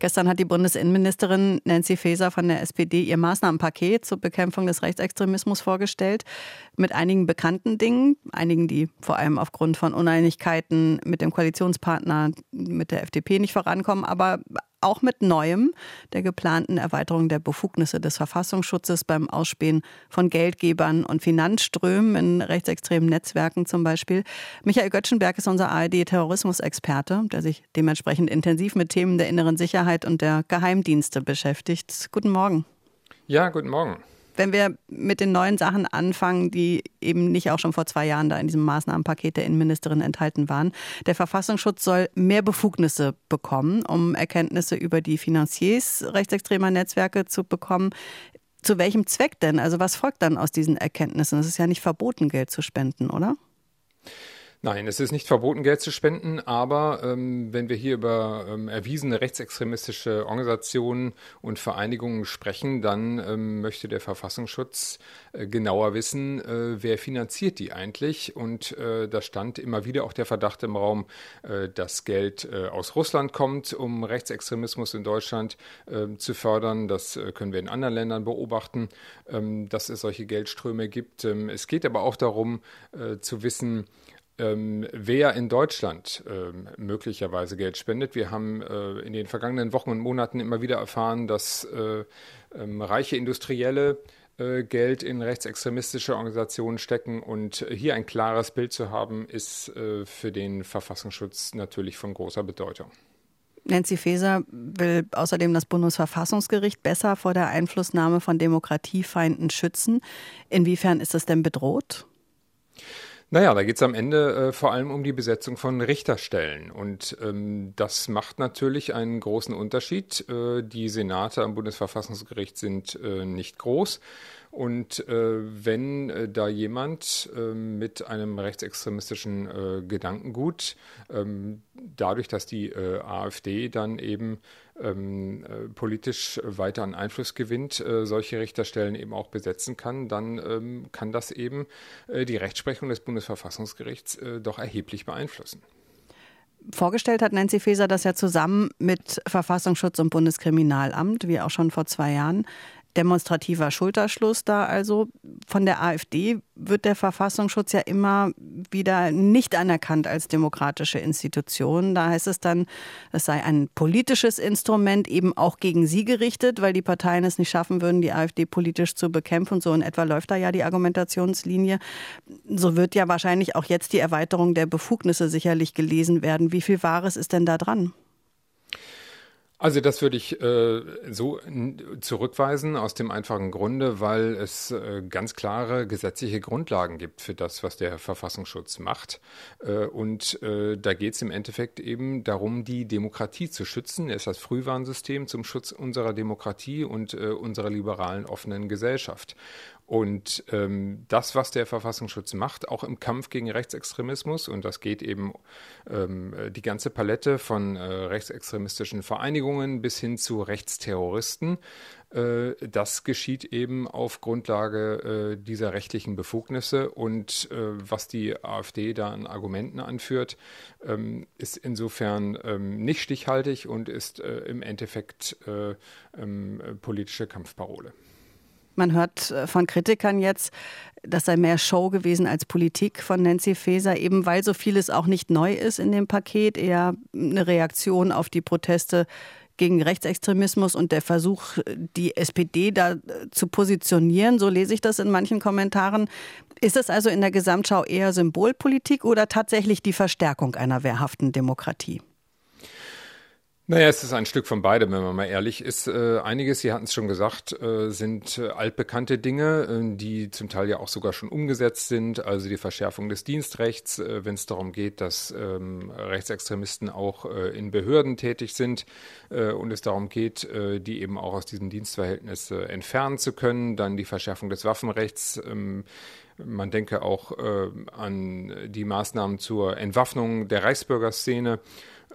Gestern hat die Bundesinnenministerin Nancy Faeser von der SPD ihr Maßnahmenpaket zur Bekämpfung des Rechtsextremismus vorgestellt. Mit einigen bekannten Dingen, einigen, die vor allem aufgrund von Uneinigkeiten mit dem Koalitionspartner, mit der FDP nicht vorankommen, aber auch mit Neuem, der geplanten Erweiterung der Befugnisse des Verfassungsschutzes beim Ausspähen von Geldgebern und Finanzströmen in rechtsextremen Netzwerken zum Beispiel. Michael Göttschenberg ist unser ARD-Terrorismusexperte, der sich dementsprechend intensiv mit Themen der inneren Sicherheit und der Geheimdienste beschäftigt. Guten Morgen. Ja, guten Morgen wenn wir mit den neuen Sachen anfangen, die eben nicht auch schon vor zwei Jahren da in diesem Maßnahmenpaket der Innenministerin enthalten waren. Der Verfassungsschutz soll mehr Befugnisse bekommen, um Erkenntnisse über die Finanziers rechtsextremer Netzwerke zu bekommen. Zu welchem Zweck denn? Also was folgt dann aus diesen Erkenntnissen? Es ist ja nicht verboten, Geld zu spenden, oder? Nein, es ist nicht verboten, Geld zu spenden, aber ähm, wenn wir hier über ähm, erwiesene rechtsextremistische Organisationen und Vereinigungen sprechen, dann ähm, möchte der Verfassungsschutz äh, genauer wissen, äh, wer finanziert die eigentlich. Und äh, da stand immer wieder auch der Verdacht im Raum, äh, dass Geld äh, aus Russland kommt, um Rechtsextremismus in Deutschland äh, zu fördern. Das können wir in anderen Ländern beobachten, ähm, dass es solche Geldströme gibt. Ähm, es geht aber auch darum zu wissen, ähm, wer in Deutschland ähm, möglicherweise Geld spendet. Wir haben äh, in den vergangenen Wochen und Monaten immer wieder erfahren, dass äh, ähm, reiche Industrielle äh, Geld in rechtsextremistische Organisationen stecken. Und hier ein klares Bild zu haben, ist äh, für den Verfassungsschutz natürlich von großer Bedeutung. Nancy Faeser will außerdem das Bundesverfassungsgericht besser vor der Einflussnahme von Demokratiefeinden schützen. Inwiefern ist das denn bedroht? Naja, da geht es am Ende äh, vor allem um die Besetzung von Richterstellen. Und ähm, das macht natürlich einen großen Unterschied. Äh, die Senate am Bundesverfassungsgericht sind äh, nicht groß. Und äh, wenn äh, da jemand äh, mit einem rechtsextremistischen äh, Gedankengut, ähm, dadurch, dass die AfD dann eben ähm, äh, politisch weiter an Einfluss gewinnt, äh, solche Richterstellen eben auch besetzen kann, dann ähm, kann das eben äh, die Rechtsprechung des Bundesverfassungsgerichts doch erheblich beeinflussen. Vorgestellt hat Nancy Faeser das ja zusammen mit Verfassungsschutz und Bundeskriminalamt, wie auch schon vor zwei Jahren demonstrativer Schulterschluss da also. Von der AfD wird der Verfassungsschutz ja immer wieder nicht anerkannt als demokratische Institution. Da heißt es dann, es sei ein politisches Instrument, eben auch gegen sie gerichtet, weil die Parteien es nicht schaffen würden, die AfD politisch zu bekämpfen. Und so in etwa läuft da ja die Argumentationslinie. So wird ja wahrscheinlich auch jetzt die Erweiterung der Befugnisse sicherlich gelesen werden. Wie viel Wahres ist denn da dran? Also das würde ich äh, so zurückweisen aus dem einfachen Grunde, weil es äh, ganz klare gesetzliche Grundlagen gibt für das, was der Verfassungsschutz macht. Äh, und äh, da geht es im Endeffekt eben darum, die Demokratie zu schützen. Es ist das Frühwarnsystem zum Schutz unserer Demokratie und äh, unserer liberalen offenen Gesellschaft. Und ähm, das, was der Verfassungsschutz macht, auch im Kampf gegen Rechtsextremismus, und das geht eben ähm, die ganze Palette von äh, rechtsextremistischen Vereinigungen bis hin zu Rechtsterroristen, äh, das geschieht eben auf Grundlage äh, dieser rechtlichen Befugnisse. Und äh, was die AfD da an Argumenten anführt, ähm, ist insofern ähm, nicht stichhaltig und ist äh, im Endeffekt äh, ähm, politische Kampfparole. Man hört äh, von Kritikern jetzt, das sei mehr Show gewesen als Politik von Nancy Faeser, eben weil so vieles auch nicht neu ist in dem Paket, eher eine Reaktion auf die Proteste gegen Rechtsextremismus und der Versuch, die SPD da äh, zu positionieren. So lese ich das in manchen Kommentaren. Ist es also in der Gesamtschau eher Symbolpolitik oder tatsächlich die Verstärkung einer wehrhaften Demokratie? Naja, es ist ein Stück von beidem, wenn man mal ehrlich ist. Äh, einiges, Sie hatten es schon gesagt, äh, sind äh, altbekannte Dinge, die zum Teil ja auch sogar schon umgesetzt sind. Also die Verschärfung des Dienstrechts, wenn es darum geht, dass ähm, Rechtsextremisten auch in Behörden tätig sind und es darum geht, die eben auch aus diesem Dienstverhältnis entfernen zu können. Dann die Verschärfung des Waffenrechts. Ähm, man denke auch an die Maßnahmen zur Entwaffnung der Reichsbürgerszene.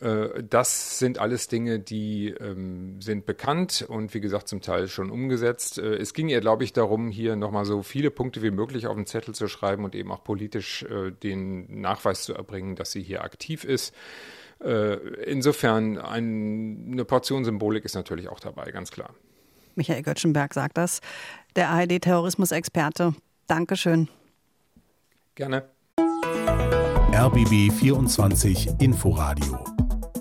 Äh, das sind alles Dinge, die ähm, sind bekannt und wie gesagt zum Teil schon umgesetzt. Äh, es ging ihr, glaube ich, darum, hier nochmal so viele Punkte wie möglich auf den Zettel zu schreiben und eben auch politisch äh, den Nachweis zu erbringen, dass sie hier aktiv ist. Insofern ein, eine Portion Symbolik ist natürlich auch dabei, ganz klar. Michael Göttschenberg sagt das, der ARD-Terrorismusexperte. Dankeschön. Gerne. RBB 24 Inforadio